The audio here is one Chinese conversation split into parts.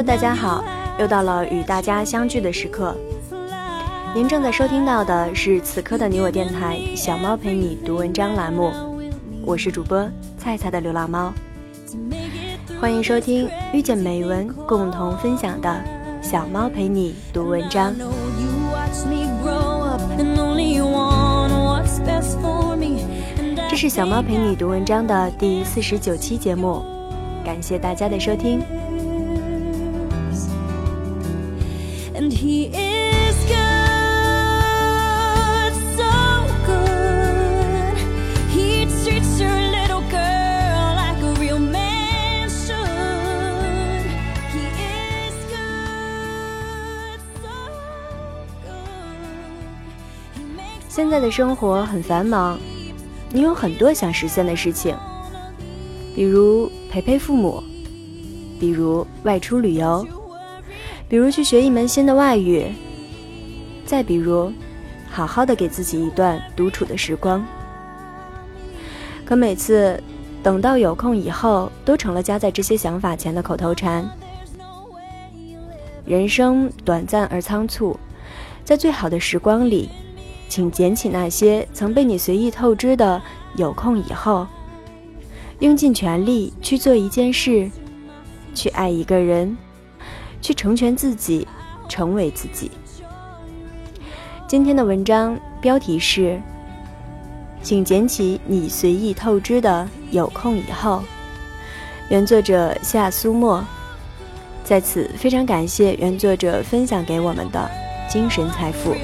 Hello，大家好，又到了与大家相聚的时刻。您正在收听到的是此刻的你我电台“小猫陪你读文章”栏目，我是主播菜菜的流浪猫。欢迎收听遇见美文共同分享的“小猫陪你读文章”。这是小猫陪你读文章的第四十九期节目，感谢大家的收听。And he is good, so good. He treats your little girl like a real man should. He is good, so good. 现在的生活很繁忙，你有很多想实现的事情，比如陪陪父母，比如外出旅游，比如去学一门新的外语，再比如，好好的给自己一段独处的时光。可每次等到有空以后，都成了夹在这些想法前的口头禅。人生短暂而仓促，在最好的时光里。请捡起那些曾被你随意透支的，有空以后，用尽全力去做一件事，去爱一个人，去成全自己，成为自己。今天的文章标题是：请捡起你随意透支的有空以后。原作者夏苏沫，在此非常感谢原作者分享给我们的精神财富。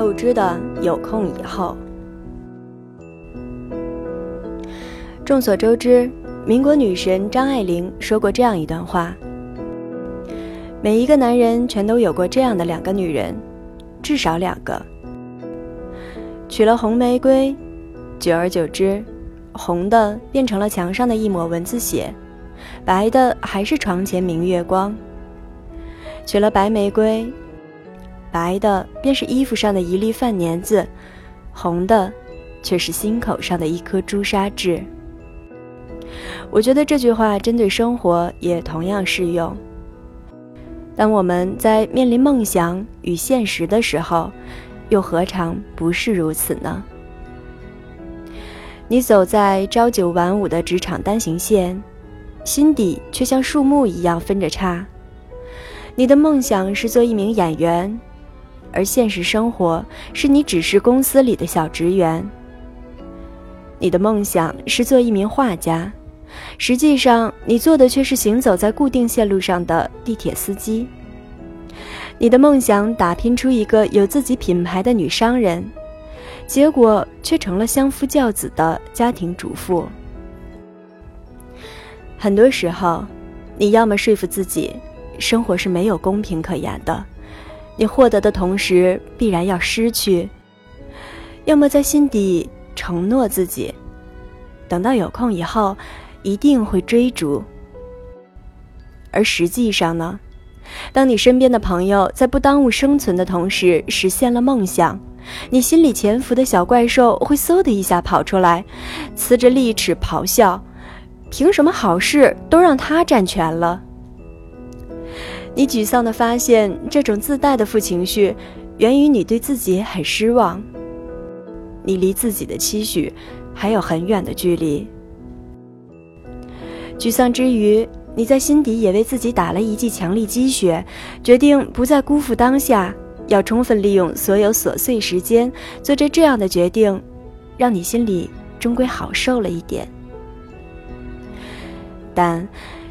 透支的有空以后。众所周知，民国女神张爱玲说过这样一段话：每一个男人全都有过这样的两个女人，至少两个。娶了红玫瑰，久而久之，红的变成了墙上的一抹蚊子血，白的还是床前明月光。娶了白玫瑰。白的便是衣服上的一粒饭粘子，红的却是心口上的一颗朱砂痣。我觉得这句话针对生活也同样适用。当我们在面临梦想与现实的时候，又何尝不是如此呢？你走在朝九晚五的职场单行线，心底却像树木一样分着叉。你的梦想是做一名演员。而现实生活是你只是公司里的小职员。你的梦想是做一名画家，实际上你做的却是行走在固定线路上的地铁司机。你的梦想打拼出一个有自己品牌的女商人，结果却成了相夫教子的家庭主妇。很多时候，你要么说服自己，生活是没有公平可言的。你获得的同时，必然要失去。要么在心底承诺自己，等到有空以后，一定会追逐。而实际上呢，当你身边的朋友在不耽误生存的同时实现了梦想，你心里潜伏的小怪兽会嗖的一下跑出来，呲着利齿咆哮：“凭什么好事都让他占全了？”你沮丧地发现，这种自带的负情绪，源于你对自己很失望。你离自己的期许还有很远的距离。沮丧之余，你在心底也为自己打了一剂强力鸡血，决定不再辜负当下，要充分利用所有琐碎时间，做着这样的决定，让你心里终归好受了一点。但。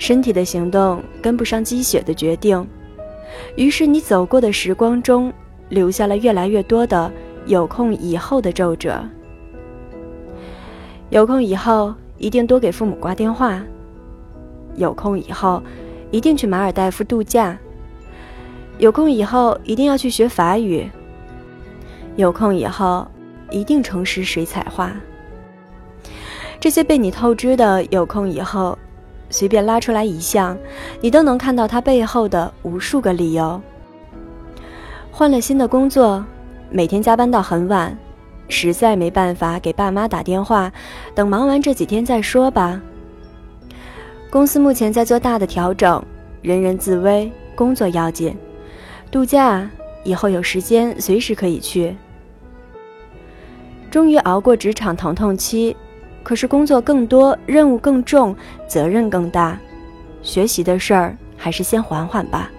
身体的行动跟不上积雪的决定，于是你走过的时光中，留下了越来越多的有空以后的皱褶。有空以后一定多给父母挂电话。有空以后一定去马尔代夫度假。有空以后一定要去学法语。有空以后一定重拾水彩画。这些被你透支的有空以后，随便拉出来一项，你都能看到它背后的无数个理由。换了新的工作，每天加班到很晚，实在没办法给爸妈打电话，等忙完这几天再说吧。公司目前在做大的调整，人人自危，工作要紧。度假以后有时间随时可以去。终于熬过职场疼痛期，可是工作更多，任务更重，责任更大，学习的事儿还是先缓缓吧。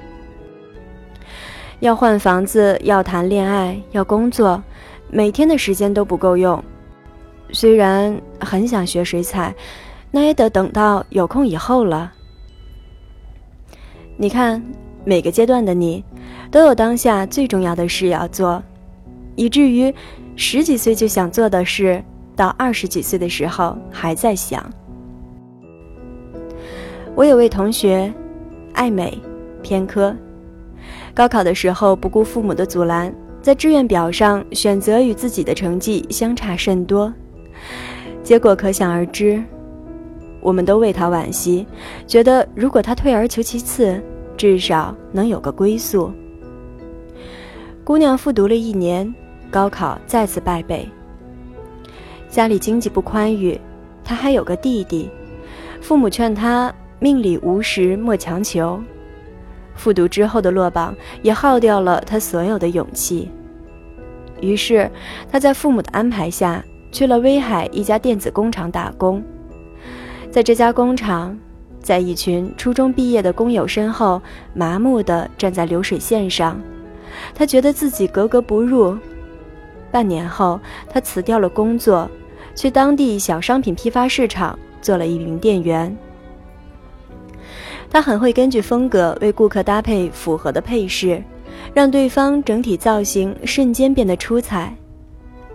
要换房子，要谈恋爱，要工作，每天的时间都不够用。虽然很想学水彩，那也得等到有空以后了。你看，每个阶段的你，都有当下最重要的事要做，以至于十几岁就想做的事，到二十几岁的时候还在想。我有位同学，爱美，偏科。高考的时候，不顾父母的阻拦，在志愿表上选择与自己的成绩相差甚多，结果可想而知。我们都为他惋惜，觉得如果他退而求其次，至少能有个归宿。姑娘复读了一年，高考再次败北。家里经济不宽裕，他还有个弟弟，父母劝他命里无时莫强求。复读之后的落榜也耗掉了他所有的勇气。于是，他在父母的安排下去了威海一家电子工厂打工。在这家工厂，在一群初中毕业的工友身后，麻木地站在流水线上，他觉得自己格格不入。半年后，他辞掉了工作，去当地小商品批发市场做了一名店员。他很会根据风格为顾客搭配符合的配饰，让对方整体造型瞬间变得出彩。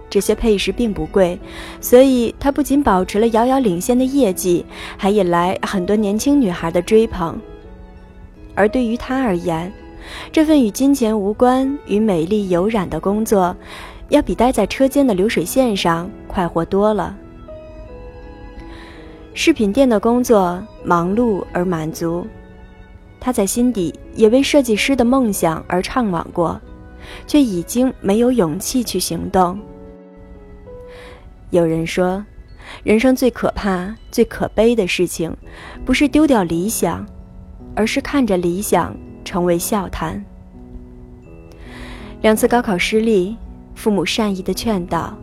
这些配饰并不贵，所以他不仅保持了遥遥领先的业绩，还引来很多年轻女孩的追捧。而对于他而言，这份与金钱无关、与美丽有染的工作，要比待在车间的流水线上快活多了。饰品店的工作忙碌而满足，他在心底也为设计师的梦想而怅惘过，却已经没有勇气去行动。有人说，人生最可怕、最可悲的事情，不是丢掉理想，而是看着理想成为笑谈。两次高考失利，父母善意的劝导。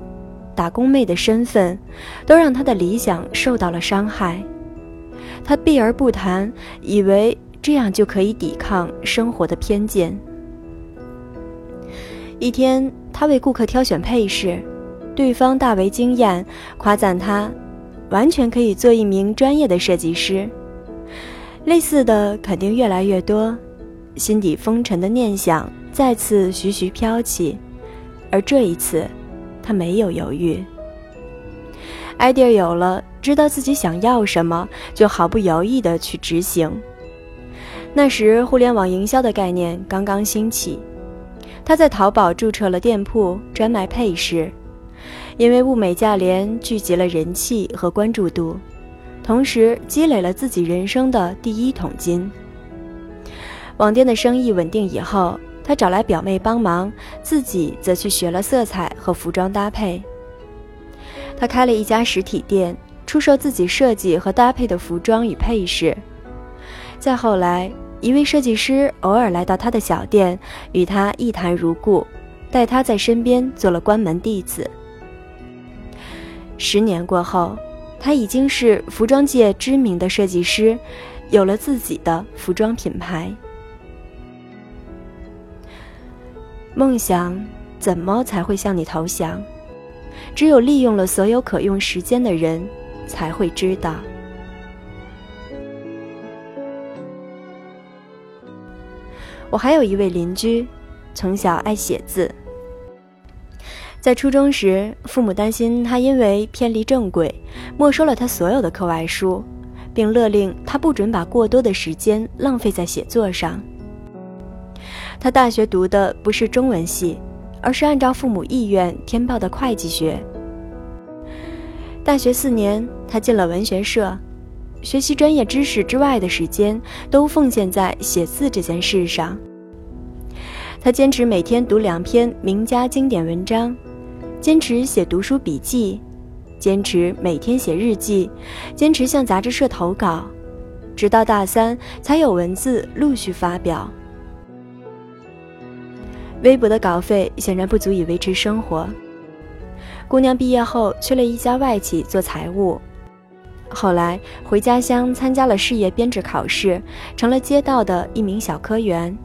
打工妹的身份，都让她的理想受到了伤害。她避而不谈，以为这样就可以抵抗生活的偏见。一天，他为顾客挑选配饰，对方大为惊艳，夸赞他完全可以做一名专业的设计师。类似的肯定越来越多，心底风尘的念想再次徐徐飘起，而这一次。他没有犹豫，idea 有了，知道自己想要什么，就毫不犹豫地去执行。那时，互联网营销的概念刚刚兴起，他在淘宝注册了店铺，专卖配饰。因为物美价廉，聚集了人气和关注度，同时积累了自己人生的第一桶金。网店的生意稳定以后。他找来表妹帮忙，自己则去学了色彩和服装搭配。他开了一家实体店，出售自己设计和搭配的服装与配饰。再后来，一位设计师偶尔来到他的小店，与他一谈如故，带他在身边做了关门弟子。十年过后，他已经是服装界知名的设计师，有了自己的服装品牌。梦想怎么才会向你投降？只有利用了所有可用时间的人，才会知道。我还有一位邻居，从小爱写字。在初中时，父母担心他因为偏离正轨，没收了他所有的课外书，并勒令他不准把过多的时间浪费在写作上。他大学读的不是中文系，而是按照父母意愿填报的会计学。大学四年，他进了文学社，学习专业知识之外的时间都奉献在写字这件事上。他坚持每天读两篇名家经典文章，坚持写读书笔记，坚持每天写日记，坚持向杂志社投稿，直到大三才有文字陆续发表。微薄的稿费显然不足以维持生活。姑娘毕业后去了一家外企做财务，后来回家乡参加了事业编制考试，成了街道的一名小科员。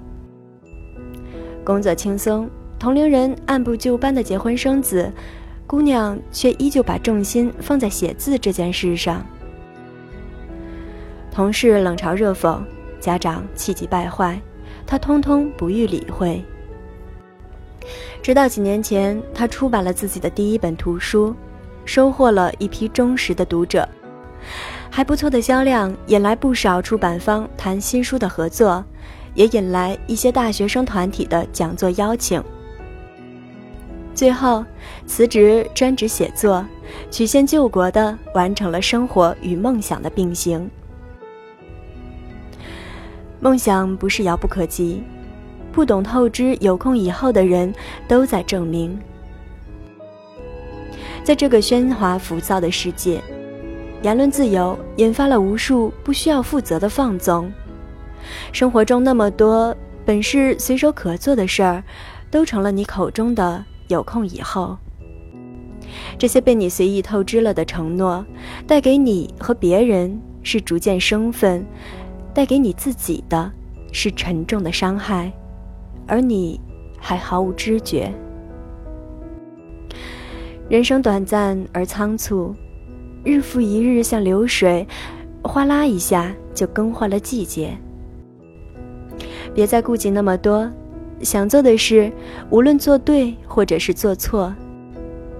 工作轻松，同龄人按部就班的结婚生子，姑娘却依旧把重心放在写字这件事上。同事冷嘲热讽，家长气急败坏，她通通不予理会。直到几年前，他出版了自己的第一本图书，收获了一批忠实的读者，还不错的销量，引来不少出版方谈新书的合作，也引来一些大学生团体的讲座邀请。最后，辞职专职写作，曲线救国的完成了生活与梦想的并行。梦想不是遥不可及。不懂透支，有空以后的人都在证明，在这个喧哗浮躁的世界，言论自由引发了无数不需要负责的放纵。生活中那么多本是随手可做的事儿，都成了你口中的有空以后。这些被你随意透支了的承诺，带给你和别人是逐渐生分，带给你自己的是沉重的伤害。而你还毫无知觉。人生短暂而仓促，日复一日像流水，哗啦一下就更换了季节。别再顾及那么多，想做的事，无论做对或者是做错，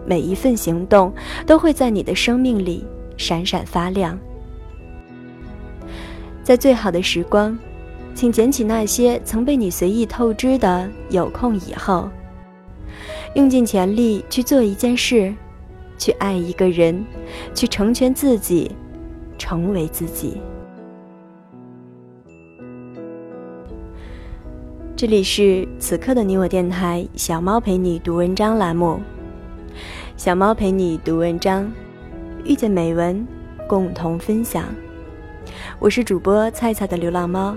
每一份行动都会在你的生命里闪闪发亮。在最好的时光。请捡起那些曾被你随意透支的有空以后，用尽全力去做一件事，去爱一个人，去成全自己，成为自己。这里是此刻的你我电台小猫陪你读文章栏目，小猫陪你读文章，遇见美文，共同分享。我是主播菜菜的流浪猫。